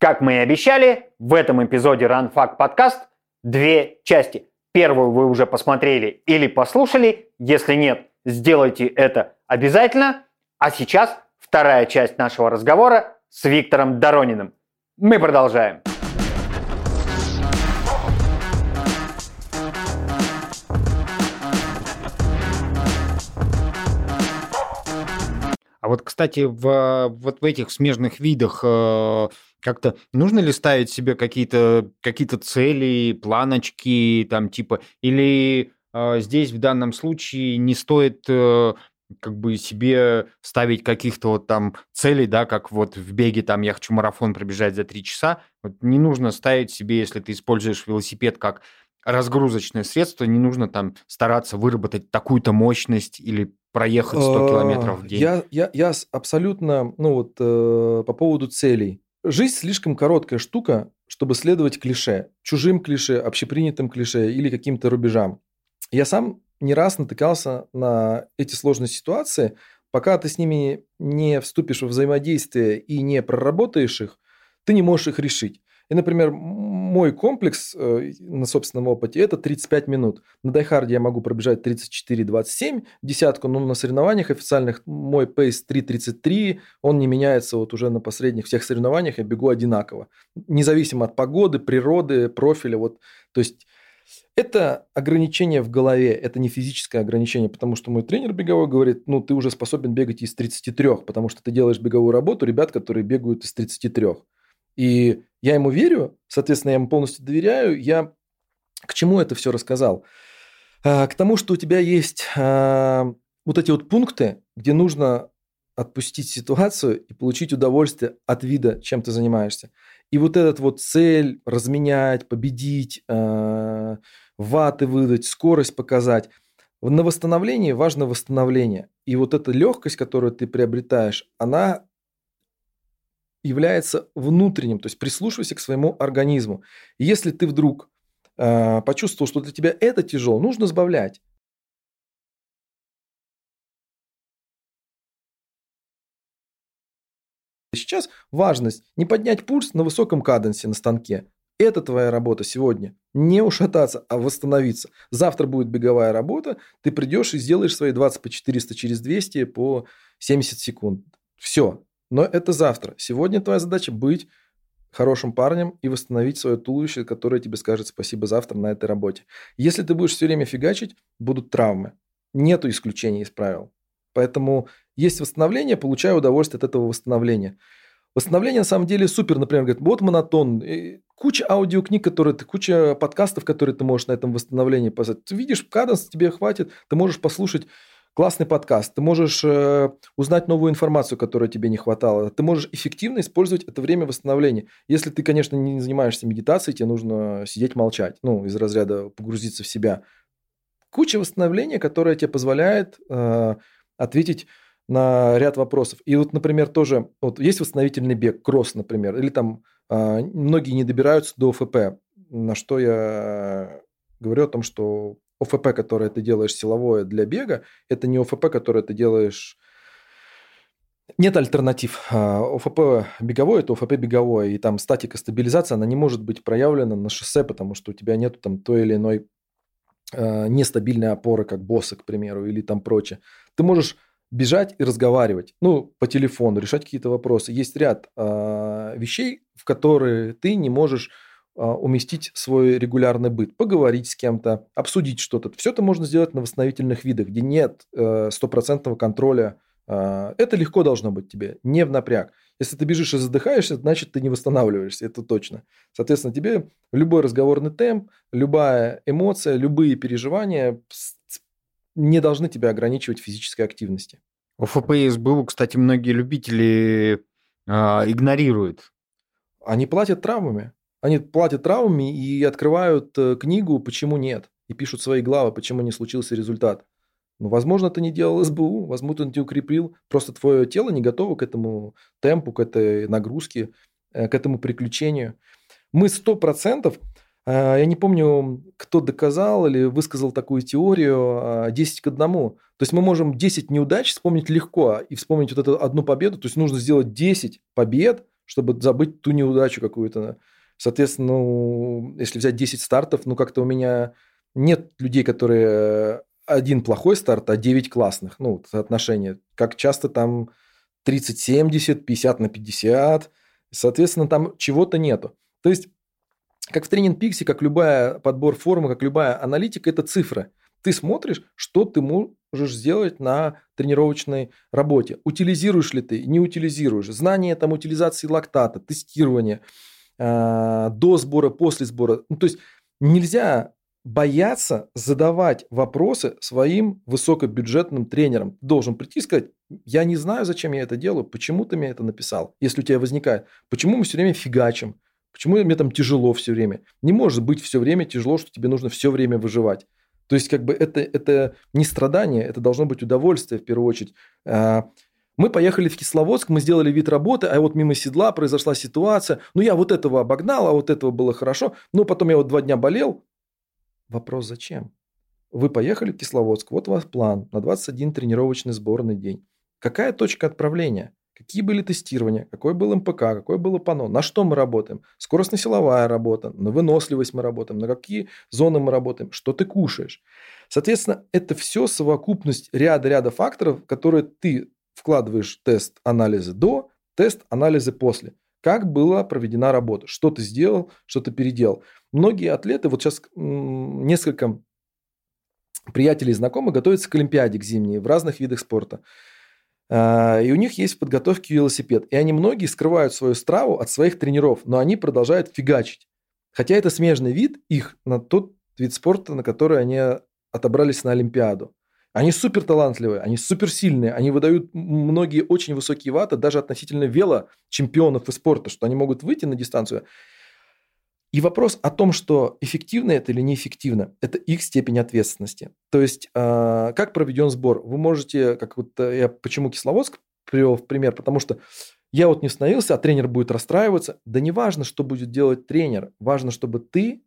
Как мы и обещали, в этом эпизоде RunFact подкаст две части. Первую вы уже посмотрели или послушали. Если нет, сделайте это обязательно. А сейчас вторая часть нашего разговора с Виктором Дорониным. Мы продолжаем. А вот, кстати, в, вот в этих смежных видах э, как-то нужно ли ставить себе какие-то какие цели, планочки, там типа, или э, здесь в данном случае не стоит э, как бы себе ставить каких-то вот там целей, да, как вот в беге там я хочу марафон пробежать за три часа. Вот не нужно ставить себе, если ты используешь велосипед как разгрузочное средство, не нужно там стараться выработать такую-то мощность или проехать 100 километров в день. Я, я, я абсолютно, ну вот э, по поводу целей. Жизнь слишком короткая штука, чтобы следовать клише, чужим клише, общепринятым клише или каким-то рубежам. Я сам не раз натыкался на эти сложные ситуации. Пока ты с ними не вступишь в взаимодействие и не проработаешь их, ты не можешь их решить. И, например, мой комплекс э, на собственном опыте – это 35 минут. На die hard е я могу пробежать 34-27, десятку, но на соревнованиях официальных мой pace 3.33, он не меняется вот уже на последних всех соревнованиях, я бегу одинаково. Независимо от погоды, природы, профиля. Вот. То есть это ограничение в голове, это не физическое ограничение, потому что мой тренер беговой говорит, ну, ты уже способен бегать из 33, потому что ты делаешь беговую работу ребят, которые бегают из 33. И я ему верю, соответственно, я ему полностью доверяю. Я к чему это все рассказал? А, к тому, что у тебя есть а, вот эти вот пункты, где нужно отпустить ситуацию и получить удовольствие от вида, чем ты занимаешься. И вот этот вот цель разменять, победить, а, ваты выдать, скорость показать. На восстановлении важно восстановление. И вот эта легкость, которую ты приобретаешь, она является внутренним, то есть прислушивайся к своему организму. Если ты вдруг э, почувствовал, что для тебя это тяжело, нужно сбавлять. Сейчас важность не поднять пульс на высоком каденсе на станке. Это твоя работа сегодня. Не ушататься, а восстановиться. Завтра будет беговая работа, ты придешь и сделаешь свои 20 по 400 через 200 по 70 секунд. Все, но это завтра. Сегодня твоя задача быть хорошим парнем и восстановить свое туловище, которое тебе скажет спасибо завтра на этой работе. Если ты будешь все время фигачить, будут травмы. Нету исключений из правил. Поэтому есть восстановление, получаю удовольствие от этого восстановления. Восстановление на самом деле супер, например, говорит, вот монотон, куча аудиокниг, которые ты, куча подкастов, которые ты можешь на этом восстановлении послать. Ты видишь, каденс тебе хватит, ты можешь послушать классный подкаст, ты можешь э, узнать новую информацию, которой тебе не хватало, ты можешь эффективно использовать это время восстановления. Если ты, конечно, не занимаешься медитацией, тебе нужно сидеть молчать, ну, из разряда погрузиться в себя. Куча восстановления, которая тебе позволяет э, ответить на ряд вопросов. И вот, например, тоже, вот есть восстановительный бег, кросс, например, или там э, многие не добираются до ФП, на что я говорю о том, что ОФП, которое ты делаешь силовое для бега, это не ОФП, которое ты делаешь... Нет альтернатив. А, ОФП беговой – это ОФП беговое, и там статика, стабилизация, она не может быть проявлена на шоссе, потому что у тебя нет там той или иной э, нестабильной опоры, как босса, к примеру, или там прочее. Ты можешь бежать и разговаривать, ну, по телефону, решать какие-то вопросы. Есть ряд э, вещей, в которые ты не можешь уместить свой регулярный быт, поговорить с кем-то, обсудить что-то. Все это можно сделать на восстановительных видах, где нет э, стопроцентного контроля. А, это легко должно быть тебе, не в напряг. Если ты бежишь и задыхаешься, значит ты не восстанавливаешься, это точно. Соответственно, тебе любой разговорный темп, любая эмоция, любые переживания не должны тебя ограничивать физической активности. ОФП и СБУ, кстати, многие любители э, игнорируют. Они платят травмами. Они платят травмами и открывают э, книгу «Почему нет?» и пишут свои главы, почему не случился результат. Ну, возможно, ты не делал СБУ, возможно, ты не укрепил, просто твое тело не готово к этому темпу, к этой нагрузке, э, к этому приключению. Мы сто процентов, э, я не помню, кто доказал или высказал такую теорию 10 к 1. То есть мы можем 10 неудач вспомнить легко и вспомнить вот эту одну победу. То есть нужно сделать 10 побед, чтобы забыть ту неудачу какую-то. Соответственно, ну, если взять 10 стартов, ну, как-то у меня нет людей, которые один плохой старт, а 9 классных. Ну, соотношение. Как часто там 30-70, 50 на 50. Соответственно, там чего-то нету. То есть, как в тренинг Пикси, как любая подбор формы, как любая аналитика, это цифры. Ты смотришь, что ты можешь сделать на тренировочной работе. Утилизируешь ли ты, не утилизируешь. Знание там утилизации лактата, тестирование, э, до сбора, после сбора. Ну, то есть нельзя бояться задавать вопросы своим высокобюджетным тренерам. Должен прийти и сказать, я не знаю, зачем я это делаю, почему ты мне это написал, если у тебя возникает, почему мы все время фигачим, почему мне там тяжело все время. Не может быть все время тяжело, что тебе нужно все время выживать. То есть, как бы это, это не страдание, это должно быть удовольствие в первую очередь. Мы поехали в Кисловодск, мы сделали вид работы, а вот мимо седла произошла ситуация. Ну, я вот этого обогнал, а вот этого было хорошо. Но потом я вот два дня болел. Вопрос зачем? Вы поехали в Кисловодск, вот у вас план на 21 тренировочный сборный день. Какая точка отправления? Какие были тестирования? Какой был МПК? Какой было ПАНО? На что мы работаем? Скоростно-силовая работа, на выносливость мы работаем, на какие зоны мы работаем, что ты кушаешь. Соответственно, это все совокупность ряда-ряда факторов, которые ты вкладываешь тест анализы до, тест анализы после. Как была проведена работа, что ты сделал, что ты переделал. Многие атлеты, вот сейчас несколько приятелей и знакомых готовятся к Олимпиаде, к зимней, в разных видах спорта. А, и у них есть в подготовке велосипед. И они многие скрывают свою страву от своих тренеров, но они продолжают фигачить. Хотя это смежный вид их на тот вид спорта, на который они отобрались на Олимпиаду. Они супер талантливые, они супер сильные, они выдают многие очень высокие ваты даже относительно вело-чемпионов и спорта, что они могут выйти на дистанцию и вопрос о том, что эффективно это или неэффективно, это их степень ответственности. То есть, э, как проведен сбор? Вы можете, как вот э, я почему Кисловодск привел в пример, потому что я вот не становился, а тренер будет расстраиваться. Да не важно, что будет делать тренер, важно, чтобы ты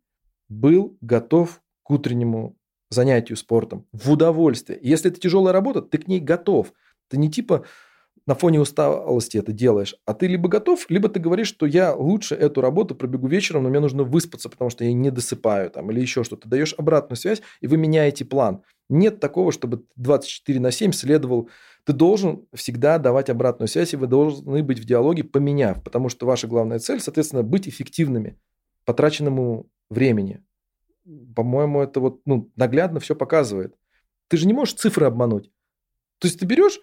был готов к утреннему занятию спортом, в удовольствие. Если это тяжелая работа, ты к ней готов. Ты не типа на фоне усталости это делаешь, а ты либо готов, либо ты говоришь, что я лучше эту работу пробегу вечером, но мне нужно выспаться, потому что я не досыпаю там или еще что-то. Даешь обратную связь, и вы меняете план. Нет такого, чтобы 24 на 7 следовал. Ты должен всегда давать обратную связь, и вы должны быть в диалоге, поменяв, потому что ваша главная цель, соответственно, быть эффективными потраченному времени. По-моему, это вот ну, наглядно все показывает. Ты же не можешь цифры обмануть. То есть ты берешь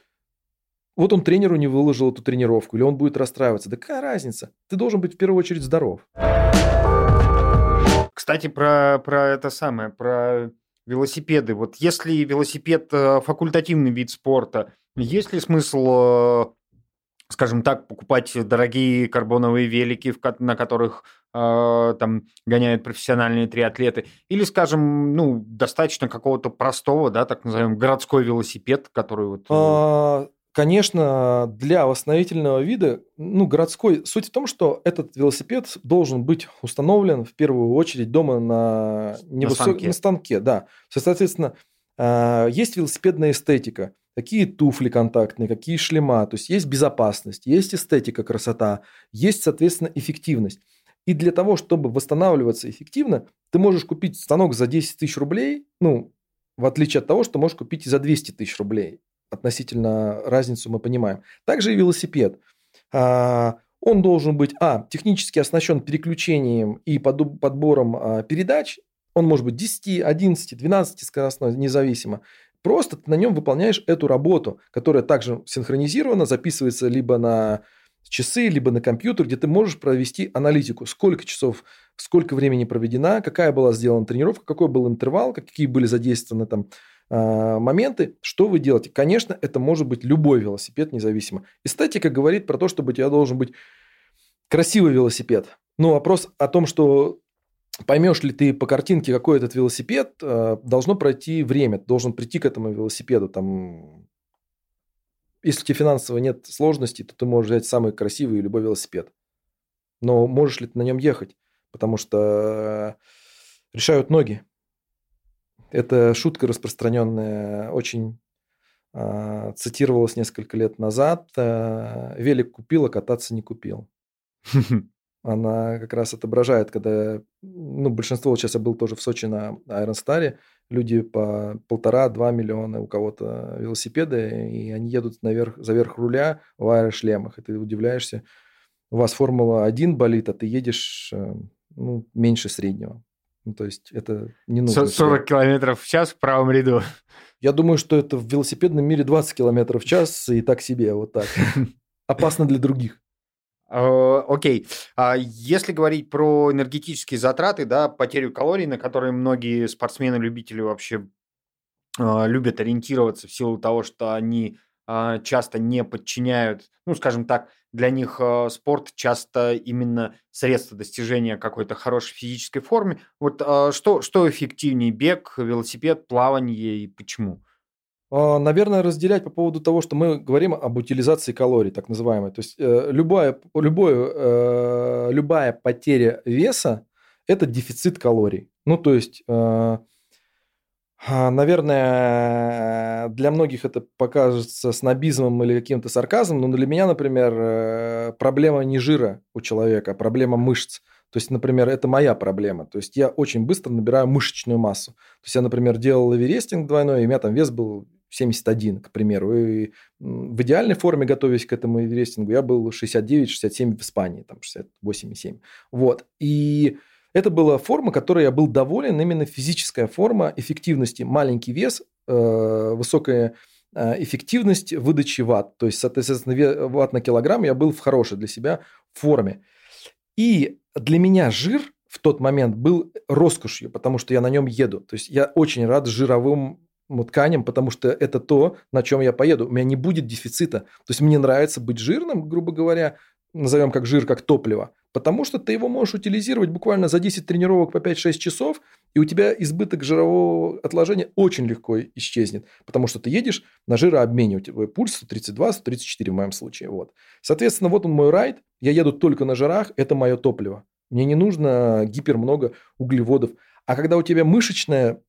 вот он тренеру не выложил эту тренировку, или он будет расстраиваться. Да какая разница? Ты должен быть в первую очередь здоров. Кстати, про, про это самое, про велосипеды. Вот если велосипед э, факультативный вид спорта, есть ли смысл, э, скажем так, покупать дорогие карбоновые велики, на которых э, там гоняют профессиональные триатлеты, или, скажем, ну, достаточно какого-то простого, да, так называемый городской велосипед, который вот... А, Конечно, для восстановительного вида, ну, городской, суть в том, что этот велосипед должен быть установлен в первую очередь дома на, невысок... на, станке. на станке. Да. Соответственно, а, есть велосипедная эстетика. Какие туфли контактные, какие шлема. То есть есть безопасность, есть эстетика, красота, есть, соответственно, эффективность. И для того, чтобы восстанавливаться эффективно, ты можешь купить станок за 10 тысяч рублей, ну, в отличие от того, что можешь купить и за 200 тысяч рублей относительно разницу мы понимаем. Также и велосипед. А, он должен быть, а, технически оснащен переключением и подбором а, передач. Он может быть 10, 11, 12 скоростной, независимо. Просто ты на нем выполняешь эту работу, которая также синхронизирована, записывается либо на часы, либо на компьютер, где ты можешь провести аналитику, сколько часов, сколько времени проведена, какая была сделана тренировка, какой был интервал, какие были задействованы там а, моменты, что вы делаете. Конечно, это может быть любой велосипед независимо. Эстетика говорит про то, чтобы у тебя должен быть красивый велосипед. Но вопрос о том, что поймешь ли ты по картинке, какой этот велосипед, а, должно пройти время. Ты должен прийти к этому велосипеду. Там... Если у тебя финансово нет сложностей, то ты можешь взять самый красивый любой велосипед. Но можешь ли ты на нем ехать? Потому что решают ноги. Это шутка распространенная, очень э, цитировалась несколько лет назад. Э, велик купил, а кататься не купил. Она как раз отображает, когда, ну, большинство, вот сейчас я был тоже в Сочи на Iron Star, люди по полтора-два миллиона, у кого-то велосипеды, и они едут наверх, за верх руля в аэрошлемах, и ты удивляешься, у вас Формула-1 болит, а ты едешь э, ну, меньше среднего. Ну, то есть это не нужно. 40 километров в час в правом ряду. Я думаю, что это в велосипедном мире 20 километров в час и так себе, вот так. Опасно для других. Э, окей. А если говорить про энергетические затраты, да, потерю калорий, на которые многие спортсмены-любители вообще а, любят ориентироваться в силу того, что они а, часто не подчиняют, ну, скажем так, для них спорт часто именно средство достижения какой-то хорошей физической формы. Вот что, что эффективнее, бег, велосипед, плавание и почему? А, наверное, разделять по поводу того, что мы говорим об утилизации калорий, так называемой. То есть э, любая, любое, э, любая потеря веса – это дефицит калорий. Ну, то есть, э, а, наверное, для многих это покажется снобизмом или каким-то сарказмом, но для меня, например, проблема не жира у человека, а проблема мышц. То есть, например, это моя проблема. То есть я очень быстро набираю мышечную массу. То есть я, например, делал эверестинг двойной, и у меня там вес был 71, к примеру. И в идеальной форме, готовясь к этому эверестингу, я был 69-67 в Испании, там 68,7. Вот. И это была форма, которой я был доволен, именно физическая форма эффективности. Маленький вес, э, высокая э, эффективность выдачи ватт. То есть, соответственно, ватт на килограмм я был в хорошей для себя форме. И для меня жир в тот момент был роскошью, потому что я на нем еду. То есть я очень рад жировым тканям, потому что это то, на чем я поеду. У меня не будет дефицита. То есть мне нравится быть жирным, грубо говоря, назовем как жир, как топливо, потому что ты его можешь утилизировать буквально за 10 тренировок по 5-6 часов, и у тебя избыток жирового отложения очень легко исчезнет, потому что ты едешь на жирообмене, у тебя пульс 132-134 в моем случае. Вот. Соответственно, вот он мой райд, я еду только на жирах, это мое топливо. Мне не нужно гипер много углеводов. А когда у тебя мышечная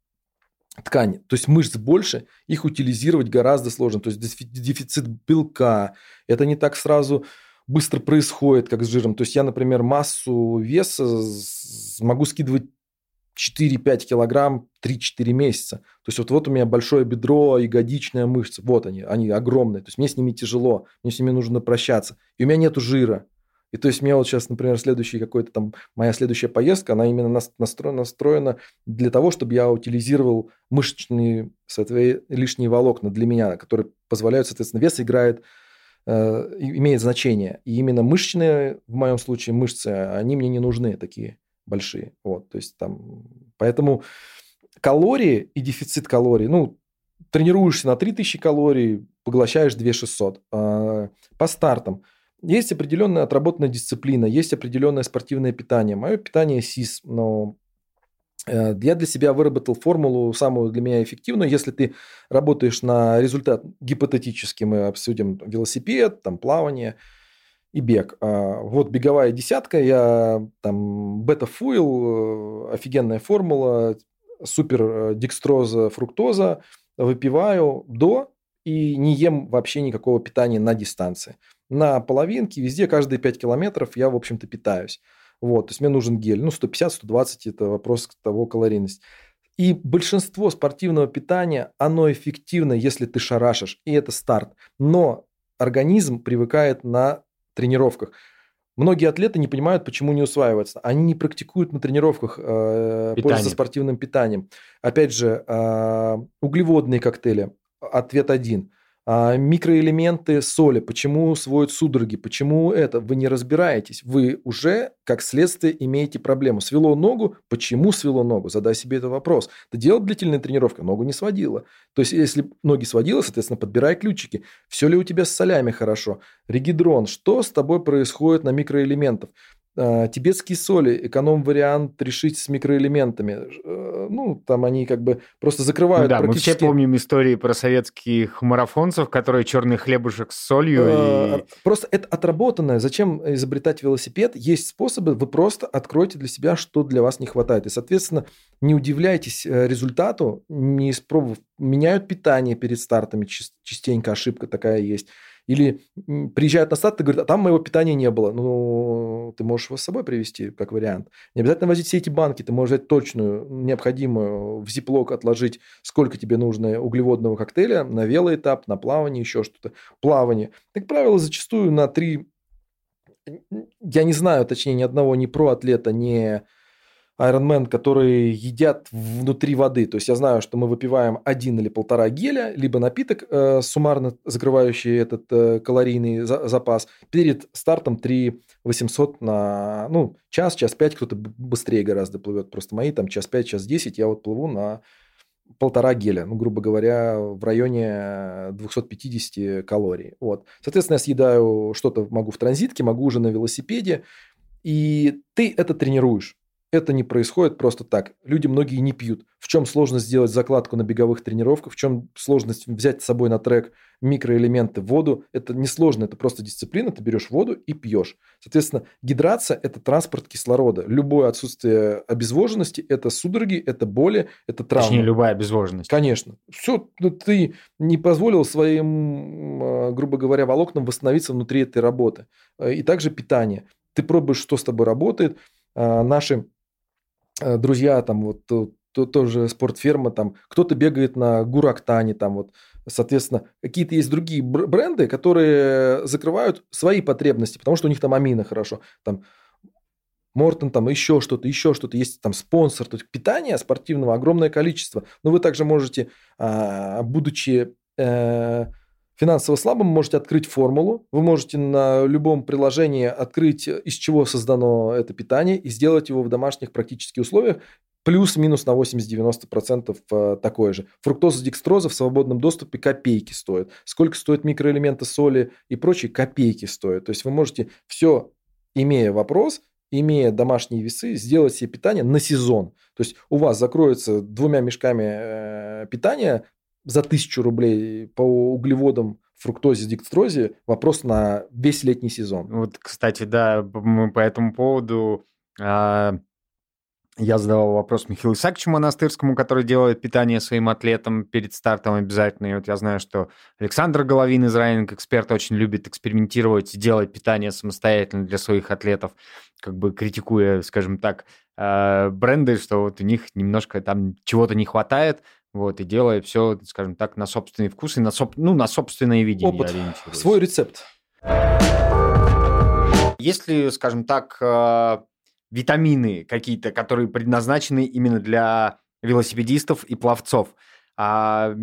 ткани, то есть мышц больше, их утилизировать гораздо сложно. То есть дефицит белка, это не так сразу быстро происходит, как с жиром. То есть я, например, массу веса могу скидывать 4-5 килограмм 3-4 месяца. То есть вот, вот у меня большое бедро, ягодичная мышца. Вот они, они огромные. То есть мне с ними тяжело, мне с ними нужно прощаться. И у меня нету жира. И то есть мне вот сейчас, например, следующий какой-то там, моя следующая поездка, она именно настроена, настроена для того, чтобы я утилизировал мышечные, соответственно, лишние волокна для меня, которые позволяют, соответственно, вес играет, э, имеет значение. И именно мышечные, в моем случае мышцы, они мне не нужны такие большие. Вот, то есть там, поэтому калории и дефицит калорий, ну, тренируешься на 3000 калорий, поглощаешь 2600. А, по стартам – есть определенная отработанная дисциплина, есть определенное спортивное питание. Мое питание СИС, но э, я для себя выработал формулу самую для меня эффективную. Если ты работаешь на результат, гипотетически мы обсудим велосипед, там плавание и бег. А, вот беговая десятка, я там бета-фуил, э, офигенная формула, супер э, декстроза, фруктоза, выпиваю до и не ем вообще никакого питания на дистанции на половинке, везде, каждые 5 километров я, в общем-то, питаюсь. Вот, то есть мне нужен гель. Ну, 150-120 – это вопрос того калорийности. И большинство спортивного питания, оно эффективно, если ты шарашишь, и это старт. Но организм привыкает на тренировках. Многие атлеты не понимают, почему не усваивается. Они не практикуют на тренировках э, пользоваться спортивным питанием. Опять же, э, углеводные коктейли. Ответ один – а, микроэлементы соли, почему сводят судороги, почему это, вы не разбираетесь, вы уже как следствие имеете проблему. Свело ногу, почему свело ногу? Задай себе этот вопрос. Ты делал длительные тренировки, ногу не сводила. То есть, если ноги сводила, соответственно, подбирай ключики. Все ли у тебя с солями хорошо? Регидрон, что с тобой происходит на микроэлементах? А, тибетские соли, эконом-вариант решить с микроэлементами. Э, ну, там они как бы просто закрывают ну, да, практически... мы все помним истории про советских марафонцев, которые черный хлебушек с солью. И... А, просто это отработанное. Зачем изобретать велосипед? Есть способы, вы просто откройте для себя, что для вас не хватает. И, соответственно, не удивляйтесь э, результату, не испробовав. Меняют питание перед стартами, частенько ошибка такая есть Или приезжают на старт, ты говоришь, а там моего питания не было. Ну, ты можешь его с собой привезти, как вариант. Не обязательно возить все эти банки, ты можешь взять точную, необходимую, в зиплок отложить, сколько тебе нужно углеводного коктейля на велоэтап, на плавание, еще что-то. Плавание. Как правило, зачастую на три я не знаю, точнее, ни одного ни про атлета, ни Ironman, которые едят внутри воды. То есть я знаю, что мы выпиваем один или полтора геля, либо напиток, э, суммарно закрывающий этот э, калорийный за, запас. Перед стартом 3 800 на ну, час, час 5, кто-то быстрее гораздо плывет. Просто мои там час 5, час 10, я вот плыву на полтора геля, ну, грубо говоря, в районе 250 калорий. Вот. Соответственно, я съедаю что-то, могу в транзитке, могу уже на велосипеде, и ты это тренируешь. Это не происходит просто так. Люди многие не пьют. В чем сложность сделать закладку на беговых тренировках? В чем сложность взять с собой на трек микроэлементы, воду? Это не сложно, это просто дисциплина. Ты берешь воду и пьешь. Соответственно, гидрация – это транспорт кислорода. Любое отсутствие обезвоженности – это судороги, это боли, это травмы. Точнее, любая обезвоженность. Конечно. Все, ну, ты не позволил своим, а, грубо говоря, волокнам восстановиться внутри этой работы. И также питание. Ты пробуешь, что с тобой работает. А, наши Э, друзья, там вот то, тоже спортферма, там кто-то бегает на Гурактане, там вот, соответственно, какие-то есть другие бренды, которые закрывают свои потребности, потому что у них там амины хорошо, там Мортон, там еще что-то, еще что-то, есть там спонсор, то есть питания спортивного огромное количество, но вы также можете, а, будучи э, финансово слабым, можете открыть формулу, вы можете на любом приложении открыть, из чего создано это питание, и сделать его в домашних практических условиях, плюс-минус на 80-90% э, такое же. Фруктоза, декстроза в свободном доступе копейки стоят. Сколько стоят микроэлементы соли и прочие, копейки стоят. То есть вы можете все, имея вопрос, имея домашние весы, сделать себе питание на сезон. То есть у вас закроется двумя мешками э, питания за тысячу рублей по углеводам, фруктозе, декстрозе вопрос на весь летний сезон. Вот, кстати, да, мы по этому поводу а, я задавал вопрос Михаилу Исааковичу Монастырскому, который делает питание своим атлетам перед стартом обязательно. И вот я знаю, что Александр Головин из Райнинг Эксперт очень любит экспериментировать и делать питание самостоятельно для своих атлетов, как бы критикуя, скажем так, а, бренды, что вот у них немножко там чего-то не хватает, вот, и делая все, скажем так, на собственный вкус и на, соб... ну, на собственное видение Опыт, свой рецепт. Если, скажем так, э, витамины какие-то, которые предназначены именно для велосипедистов и пловцов, а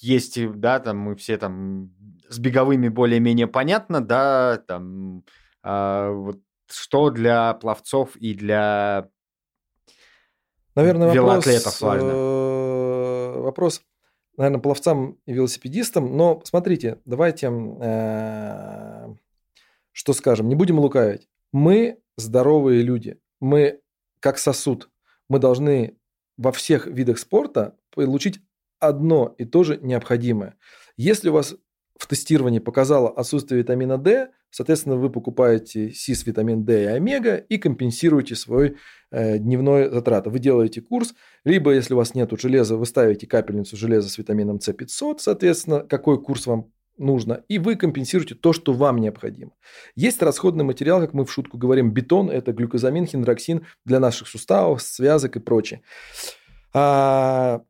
есть, да, там мы все там с беговыми более-менее понятно, да, там а, вот что для пловцов и для Наверное, велоатлетов вопрос, важно. Вопрос, наверное, пловцам и велосипедистам. Но смотрите, давайте, э, что скажем, не будем лукавить. Мы здоровые люди. Мы как сосуд. Мы должны во всех видах спорта получить одно и то же необходимое. Если у вас в тестировании показало отсутствие витамина D, соответственно, вы покупаете СИС, витамин D и омега и компенсируете свой э, дневной затрат. Вы делаете курс, либо, если у вас нет железа, вы ставите капельницу железа с витамином С500, соответственно, какой курс вам нужно, и вы компенсируете то, что вам необходимо. Есть расходный материал, как мы в шутку говорим, бетон, это глюкозамин, хиндроксин для наших суставов, связок и прочее. А,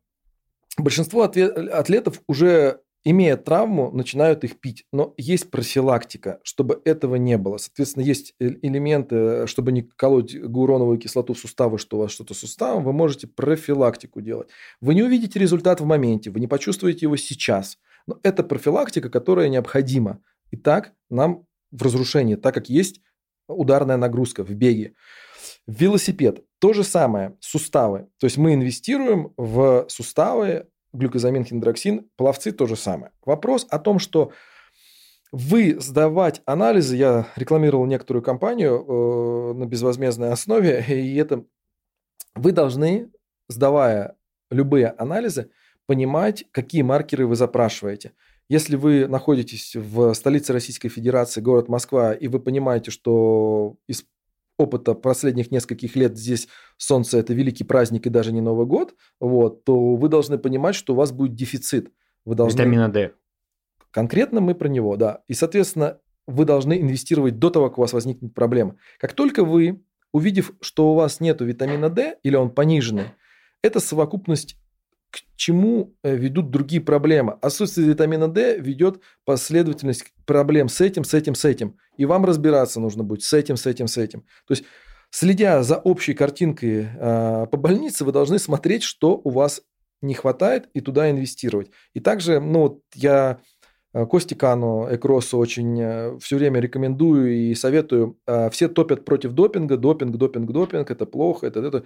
большинство атлетов уже имея травму, начинают их пить. Но есть профилактика, чтобы этого не было. Соответственно, есть элементы, чтобы не колоть гуроновую кислоту в суставы, что у вас что-то с суставом, вы можете профилактику делать. Вы не увидите результат в моменте, вы не почувствуете его сейчас. Но это профилактика, которая необходима. И так нам в разрушении, так как есть ударная нагрузка в беге. Велосипед. То же самое, суставы. То есть мы инвестируем в суставы, глюкозамин, хиндроксин, пловцы то же самое. Вопрос о том, что вы сдавать анализы, я рекламировал некоторую компанию э, на безвозмездной основе, и это вы должны, сдавая любые анализы, понимать, какие маркеры вы запрашиваете. Если вы находитесь в столице Российской Федерации, город Москва, и вы понимаете, что из опыта последних нескольких лет здесь солнце – это великий праздник и даже не Новый год, вот, то вы должны понимать, что у вас будет дефицит. Вы должны... Витамина D. Конкретно мы про него, да. И, соответственно, вы должны инвестировать до того, как у вас возникнет проблема. Как только вы, увидев, что у вас нет витамина D или он пониженный, это совокупность к чему э, ведут другие проблемы. Отсутствие витамина D ведет последовательность проблем с этим, с этим, с этим. И вам разбираться нужно будет с этим, с этим, с этим. То есть, следя за общей картинкой э, по больнице, вы должны смотреть, что у вас не хватает, и туда инвестировать. И также, ну, вот я э, Кости Кану, Экросу очень э, все время рекомендую и советую. Все топят против допинга, допинг, допинг, допинг, это плохо, это, это.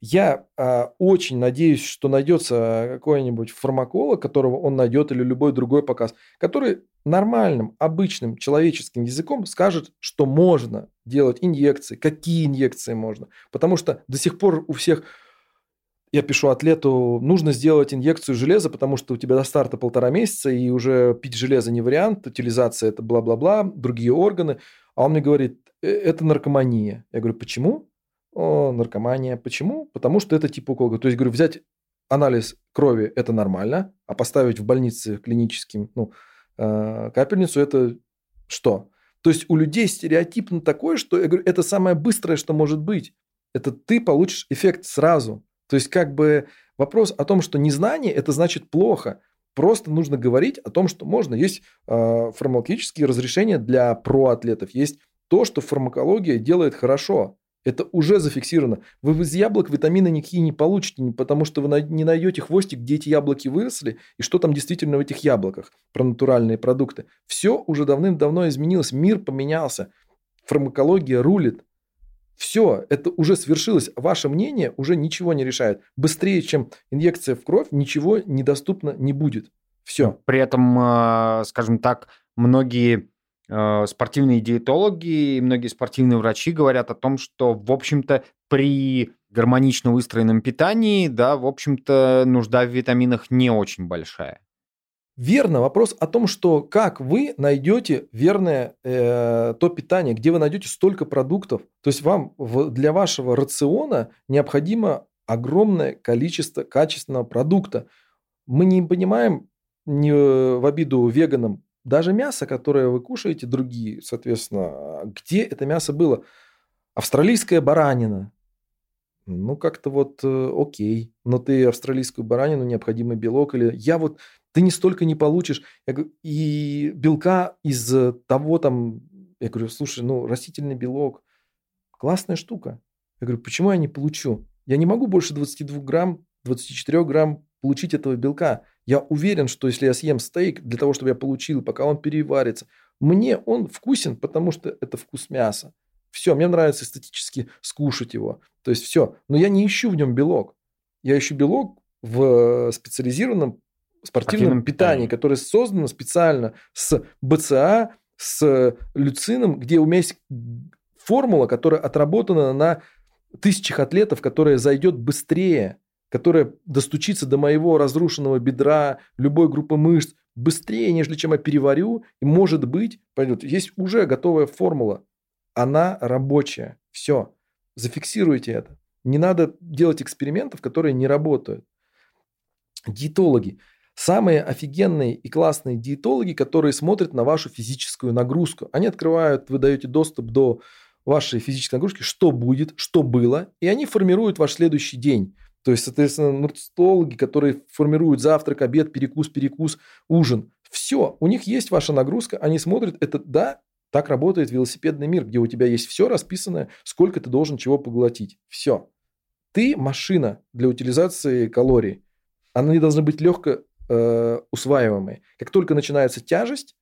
Я э, очень надеюсь, что найдется какой-нибудь фармаколог, которого он найдет, или любой другой показ, который нормальным, обычным человеческим языком скажет, что можно делать инъекции, какие инъекции можно. Потому что до сих пор у всех я пишу атлету, нужно сделать инъекцию железа, потому что у тебя до старта полтора месяца, и уже пить железо не вариант, утилизация это бла-бла-бла, другие органы. А он мне говорит, «Э, это наркомания. Я говорю, почему? О, наркомания. Почему? Потому что это типа укол. То есть, говорю, взять анализ крови – это нормально, а поставить в больнице клиническим ну, э, капельницу – это что? То есть у людей стереотипно такое, что я говорю, это самое быстрое, что может быть. Это ты получишь эффект сразу. То есть как бы вопрос о том, что незнание – это значит плохо. Просто нужно говорить о том, что можно. Есть э, фармакологические разрешения для проатлетов. Есть то, что фармакология делает хорошо. Это уже зафиксировано. Вы из яблок витамины никакие не получите, потому что вы не найдете хвостик, где эти яблоки выросли, и что там действительно в этих яблоках, про натуральные продукты. Все уже давным-давно изменилось, мир поменялся, фармакология рулит. Все, это уже свершилось. Ваше мнение уже ничего не решает. Быстрее, чем инъекция в кровь, ничего недоступно не будет. Все. При этом, а, скажем так, многие Э, спортивные диетологи и многие спортивные врачи говорят о том, что, в общем-то, при гармонично выстроенном питании, да, в общем-то, нужда в витаминах не очень большая. Верно. Вопрос о том, что как вы найдете верное э, то питание, где вы найдете столько продуктов. То есть вам в, для вашего рациона необходимо огромное количество качественного продукта. Мы не понимаем не в обиду веганам даже мясо, которое вы кушаете, другие, соответственно, где это мясо было? Австралийская баранина. Ну, как-то вот э, окей, но ты австралийскую баранину, необходимый белок, или я вот, ты не столько не получишь, я говорю, и белка из того там, я говорю, слушай, ну, растительный белок, классная штука. Я говорю, почему я не получу? Я не могу больше 22 грамм, 24 грамм получить этого белка. Я уверен, что если я съем стейк для того, чтобы я получил, пока он переварится, мне он вкусен, потому что это вкус мяса. Все, мне нравится эстетически скушать его. То есть все. Но я не ищу в нем белок. Я ищу белок в специализированном спортивном питании, питании, которое создано специально с БЦА, с люцином, где у меня есть формула, которая отработана на тысячах атлетов, которая зайдет быстрее которая достучится до моего разрушенного бедра, любой группы мышц быстрее, нежели чем я переварю, и может быть, пойдет. Есть уже готовая формула. Она рабочая. Все. Зафиксируйте это. Не надо делать экспериментов, которые не работают. Диетологи. Самые офигенные и классные диетологи, которые смотрят на вашу физическую нагрузку. Они открывают, вы даете доступ до вашей физической нагрузки, что будет, что было, и они формируют ваш следующий день. То есть, соответственно, нутрициологи, которые формируют завтрак, обед, перекус, перекус, ужин. Все, у них есть ваша нагрузка, они смотрят, это да, так работает велосипедный мир, где у тебя есть все расписанное, сколько ты должен чего поглотить. Все. Ты машина для утилизации калорий. Они должны быть легко э, усваиваемые. Как только начинается тяжесть,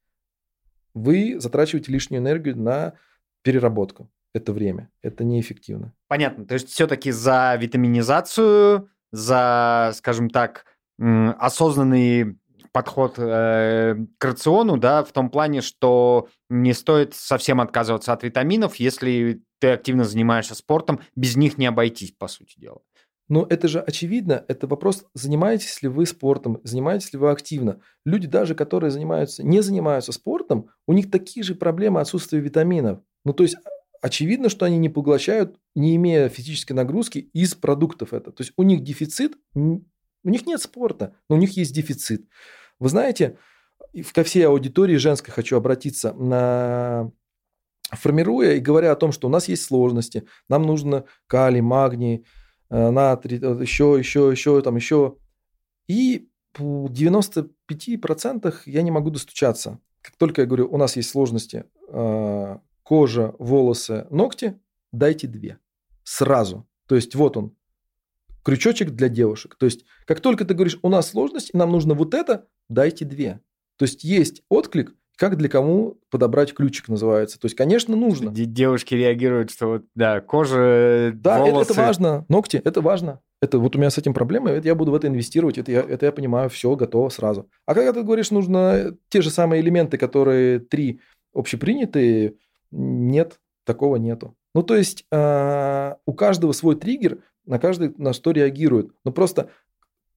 вы затрачиваете лишнюю энергию на переработку это время. Это неэффективно. Понятно. То есть все-таки за витаминизацию, за, скажем так, осознанный подход э, к рациону, да, в том плане, что не стоит совсем отказываться от витаминов, если ты активно занимаешься спортом, без них не обойтись, по сути дела. Но это же очевидно, это вопрос, занимаетесь ли вы спортом, занимаетесь ли вы активно. Люди даже, которые занимаются, не занимаются спортом, у них такие же проблемы отсутствия витаминов. Ну, то есть очевидно, что они не поглощают, не имея физической нагрузки из продуктов это. То есть у них дефицит, у них нет спорта, но у них есть дефицит. Вы знаете, ко всей аудитории женской хочу обратиться на формируя и говоря о том, что у нас есть сложности, нам нужно калий, магний, э, натрий, еще, еще, еще, там еще. И в 95% я не могу достучаться. Как только я говорю, у нас есть сложности, э, кожа, волосы, ногти, дайте две. Сразу. То есть вот он, крючочек для девушек. То есть как только ты говоришь, у нас сложность, нам нужно вот это, дайте две. То есть есть отклик, как для кому подобрать ключик называется. То есть, конечно, нужно. Девушки реагируют, что вот, да, кожа, Да, волосы. Это, это важно. Ногти, это важно. Это вот у меня с этим проблемы, это я буду в это инвестировать, это я, это я понимаю, все готово сразу. А когда ты говоришь, нужно те же самые элементы, которые три общепринятые, нет, такого нету. Ну, то есть э, у каждого свой триггер, на каждый на что реагирует. Но просто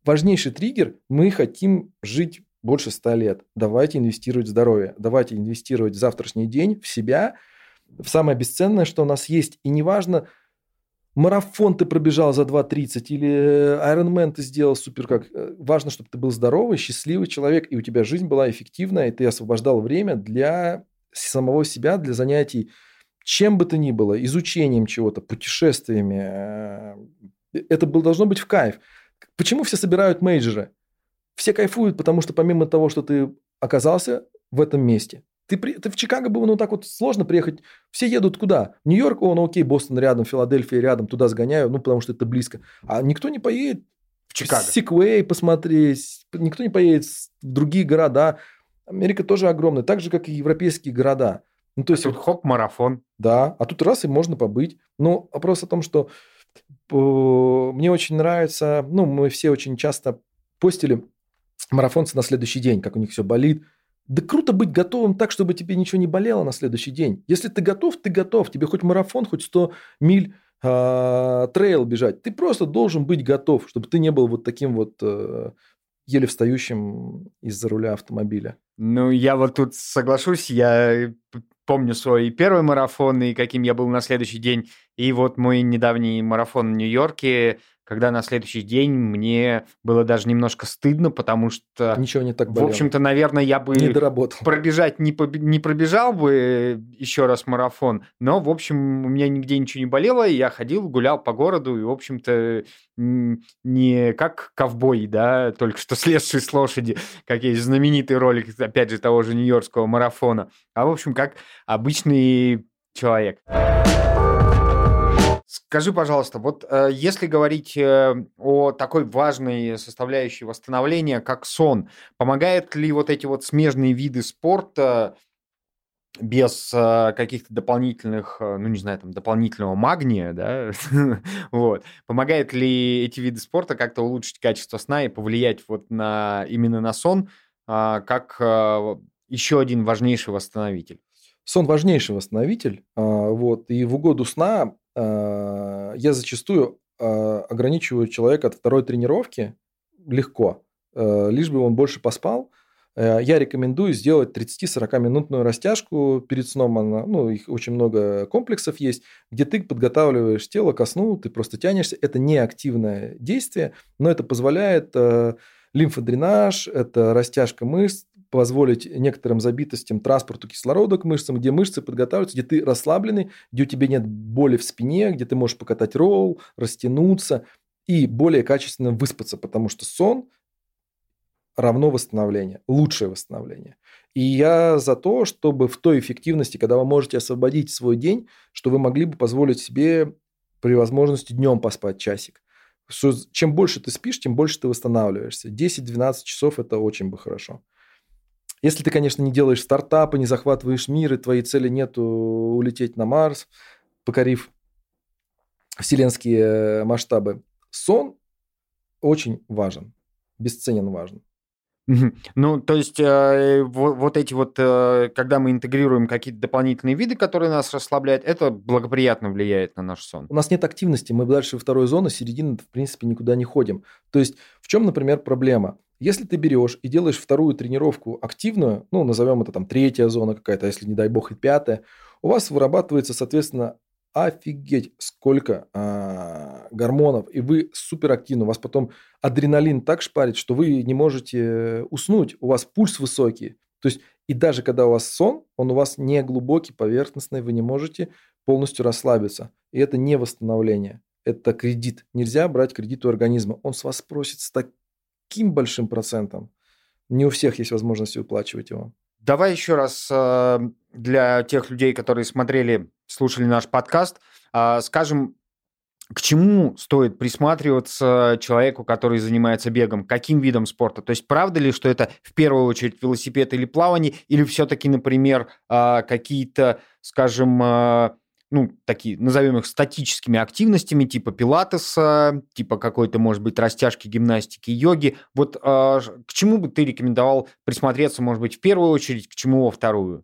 важнейший триггер, мы хотим жить больше ста лет. Давайте инвестировать в здоровье, давайте инвестировать в завтрашний день, в себя, в самое бесценное, что у нас есть. И неважно, марафон ты пробежал за 2.30 или Ironman ты сделал супер как. Э, важно, чтобы ты был здоровый, счастливый человек, и у тебя жизнь была эффективная, и ты освобождал время для самого себя, для занятий чем бы то ни было, изучением чего-то, путешествиями. Э, это должно быть в кайф. Почему все собирают мейджеры? Все кайфуют, потому что помимо того, что ты оказался в этом месте, ты, при, ты в Чикаго было, ну, так вот сложно приехать. Все едут куда? Нью-Йорк, о, ну, окей, Бостон рядом, Филадельфия рядом, туда сгоняю, ну, потому что это близко. А никто не поедет в Чикаго. Сиквей посмотреть, никто не поедет в другие города. Америка тоже огромная, так же, как и европейские города. Ну, то есть, а тут хоп, марафон. Да, а тут раз и можно побыть. Но вопрос о том, что э, мне очень нравится, ну, мы все очень часто постили марафонцы на следующий день, как у них все болит. Да круто быть готовым так, чтобы тебе ничего не болело на следующий день. Если ты готов, ты готов. Тебе хоть марафон, хоть 100 миль э, трейл бежать. Ты просто должен быть готов, чтобы ты не был вот таким вот э, еле встающим из-за руля автомобиля. Ну, я вот тут соглашусь. Я помню свой первый марафон и каким я был на следующий день. И вот мой недавний марафон в Нью-Йорке когда на следующий день мне было даже немножко стыдно, потому что... Ничего не так болело. В общем-то, наверное, я бы... Не доработал. Пробежать не, поб... не пробежал бы еще раз марафон, но, в общем, у меня нигде ничего не болело, я ходил, гулял по городу, и, в общем-то, не как ковбой, да, только что слезший с лошади, как есть знаменитый ролик, опять же, того же нью-йоркского марафона, а, в общем, как обычный человек. Скажи, пожалуйста, вот э, если говорить э, о такой важной составляющей восстановления, как сон, помогают ли вот эти вот смежные виды спорта без э, каких-то дополнительных, ну не знаю, там дополнительного магния, да, вот, помогает ли эти виды спорта как-то улучшить качество сна и повлиять вот на именно на сон, э, как еще один важнейший восстановитель? Сон важнейший восстановитель, э, вот, и в угоду сна я зачастую э, ограничиваю человека от второй тренировки легко, э, лишь бы он больше поспал. Я рекомендую сделать 30-40 минутную растяжку перед сном. Она, ну, их очень много комплексов есть, где ты подготавливаешь тело ко сну, ты просто тянешься. Это не активное действие, но это позволяет лимфодренаж, это растяжка мышц, позволить некоторым забитостям транспорту кислорода к мышцам, где мышцы подготавливаются, где ты расслабленный, где у тебя нет боли в спине, где ты можешь покатать ролл, растянуться и более качественно выспаться, потому что сон равно восстановление, лучшее восстановление. И я за то, чтобы в той эффективности, когда вы можете освободить свой день, что вы могли бы позволить себе при возможности днем поспать часик. Чем больше ты спишь, тем больше ты восстанавливаешься. 10-12 часов – это очень бы хорошо. Если ты, конечно, не делаешь стартапы, не захватываешь мир, и твоей цели нету улететь на Марс, покорив вселенские э, масштабы. Сон очень важен, бесценен важен. Ну, то есть э, вот, вот эти вот, э, когда мы интегрируем какие-то дополнительные виды, которые нас расслабляют, это благоприятно влияет на наш сон. У нас нет активности, мы дальше второй зоны, середины, в принципе, никуда не ходим. То есть в чем, например, проблема? Если ты берешь и делаешь вторую тренировку активную, ну, назовем это там третья зона какая-то, если не дай бог и пятая, у вас вырабатывается, соответственно, офигеть, сколько а, гормонов, и вы суперактивны, у вас потом адреналин так шпарит, что вы не можете уснуть, у вас пульс высокий, То есть, и даже когда у вас сон, он у вас не глубокий, поверхностный, вы не можете полностью расслабиться. И это не восстановление, это кредит. Нельзя брать кредит у организма. Он с вас просит с таким большим процентом. Не у всех есть возможность выплачивать его. Давай еще раз э, для тех людей, которые смотрели, слушали наш подкаст, э, скажем, к чему стоит присматриваться человеку, который занимается бегом? Каким видом спорта? То есть правда ли, что это в первую очередь велосипед или плавание, или все-таки, например, э, какие-то, скажем, ну, такие, назовем их статическими активностями, типа пилатеса, типа какой-то, может быть, растяжки, гимнастики, йоги. Вот э, к чему бы ты рекомендовал присмотреться, может быть, в первую очередь, к чему во вторую?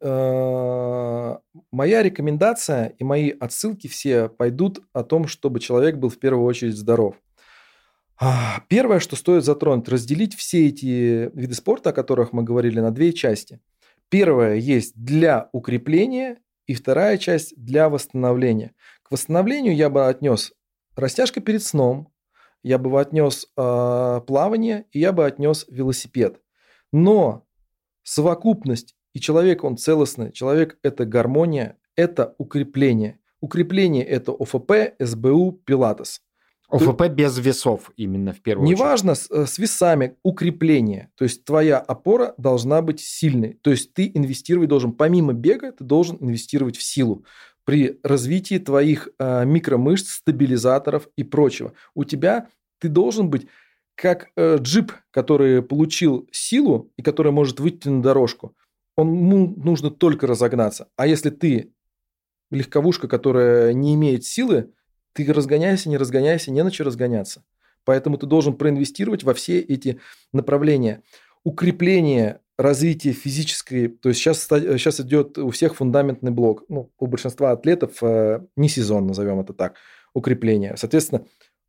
А, моя рекомендация и мои отсылки все пойдут о том, чтобы человек был в первую очередь здоров. А, первое, что стоит затронуть, разделить все эти виды спорта, о которых мы говорили, на две части. Первое есть для укрепления и вторая часть для восстановления. К восстановлению я бы отнес растяжка перед сном, я бы отнес э, плавание и я бы отнес велосипед. Но совокупность и человек, он целостный, человек – это гармония, это укрепление. Укрепление – это ОФП, СБУ, пилатес. ОФП Ты... без весов именно в первую Неважно, очередь. Неважно, с, с весами, укрепление. То есть твоя опора должна быть сильной. То есть ты инвестировать должен, помимо бега, ты должен инвестировать в силу при развитии твоих э, микромышц, стабилизаторов и прочего. У тебя ты должен быть как э, джип, который получил силу и который может выйти на дорожку. Он ему нужно только разогнаться. А если ты легковушка, которая не имеет силы, ты разгоняйся, не разгоняйся, не на что разгоняться. Поэтому ты должен проинвестировать во все эти направления. Укрепление развитие физической, то есть сейчас, сейчас идет у всех фундаментный блок, ну, у большинства атлетов э, не сезон, назовем это так, укрепление. Соответственно,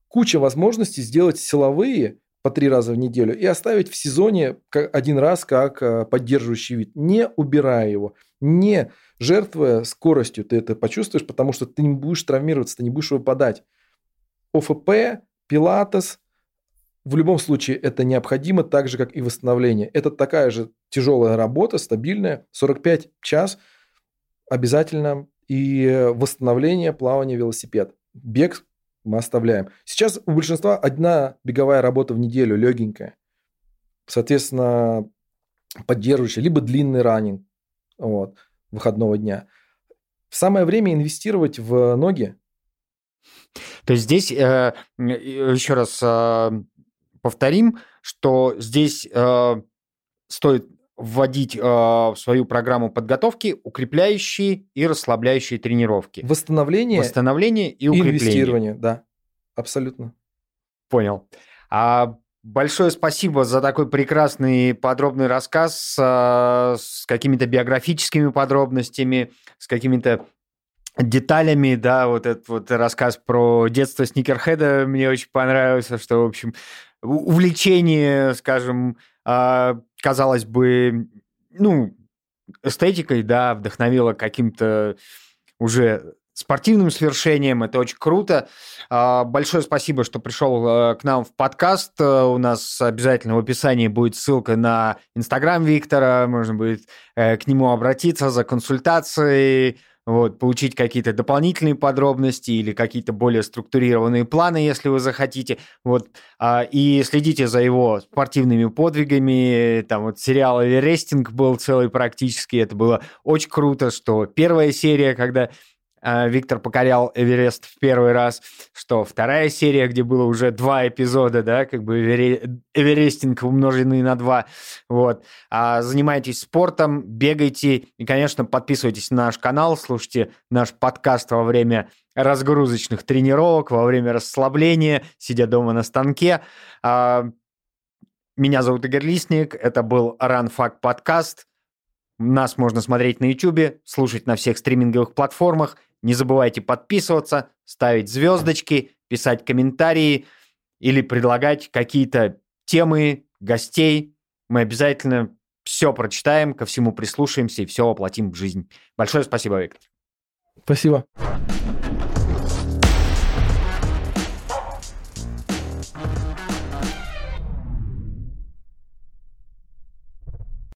куча возможностей сделать силовые по три раза в неделю и оставить в сезоне один раз как э, поддерживающий вид, не убирая его, не жертвуя скоростью, ты это почувствуешь, потому что ты не будешь травмироваться, ты не будешь выпадать. ОФП, пилатес, в любом случае это необходимо, так же, как и восстановление. Это такая же тяжелая работа, стабильная, 45 час обязательно, и восстановление, плавание, велосипед. Бег мы оставляем. Сейчас у большинства одна беговая работа в неделю, легенькая. Соответственно, поддерживающая, либо длинный раннинг вот, выходного дня. Самое время инвестировать в ноги. То есть здесь э, еще раз э, повторим, что здесь э, стоит вводить э, в свою программу подготовки укрепляющие и расслабляющие тренировки. Восстановление, Восстановление и укрепление. Инвестирование, да, абсолютно. Понял. А большое спасибо за такой прекрасный подробный рассказ э, с какими-то биографическими подробностями, с какими-то деталями, да, вот этот вот рассказ про детство Сникерхеда мне очень понравился, что, в общем, увлечение, скажем, а, казалось бы, ну, эстетикой, да, вдохновило каким-то уже спортивным свершением. Это очень круто. А, большое спасибо, что пришел э, к нам в подкаст. Э, у нас обязательно в описании будет ссылка на Инстаграм Виктора. Можно будет э, к нему обратиться за консультацией вот, получить какие-то дополнительные подробности или какие-то более структурированные планы, если вы захотите, вот, а, и следите за его спортивными подвигами, там вот сериал «Эверестинг» был целый практически, это было очень круто, что первая серия, когда Виктор покорял Эверест в первый раз, что вторая серия, где было уже два эпизода, да, как бы Эверестинг умноженный на два, вот. А занимайтесь спортом, бегайте и, конечно, подписывайтесь на наш канал, слушайте наш подкаст во время разгрузочных тренировок, во время расслабления, сидя дома на станке. А, меня зовут Игорь Лисник, это был Ранфак подкаст. Нас можно смотреть на YouTube, слушать на всех стриминговых платформах. Не забывайте подписываться, ставить звездочки, писать комментарии или предлагать какие-то темы, гостей. Мы обязательно все прочитаем, ко всему прислушаемся и все воплотим в жизнь. Большое спасибо, Виктор. Спасибо.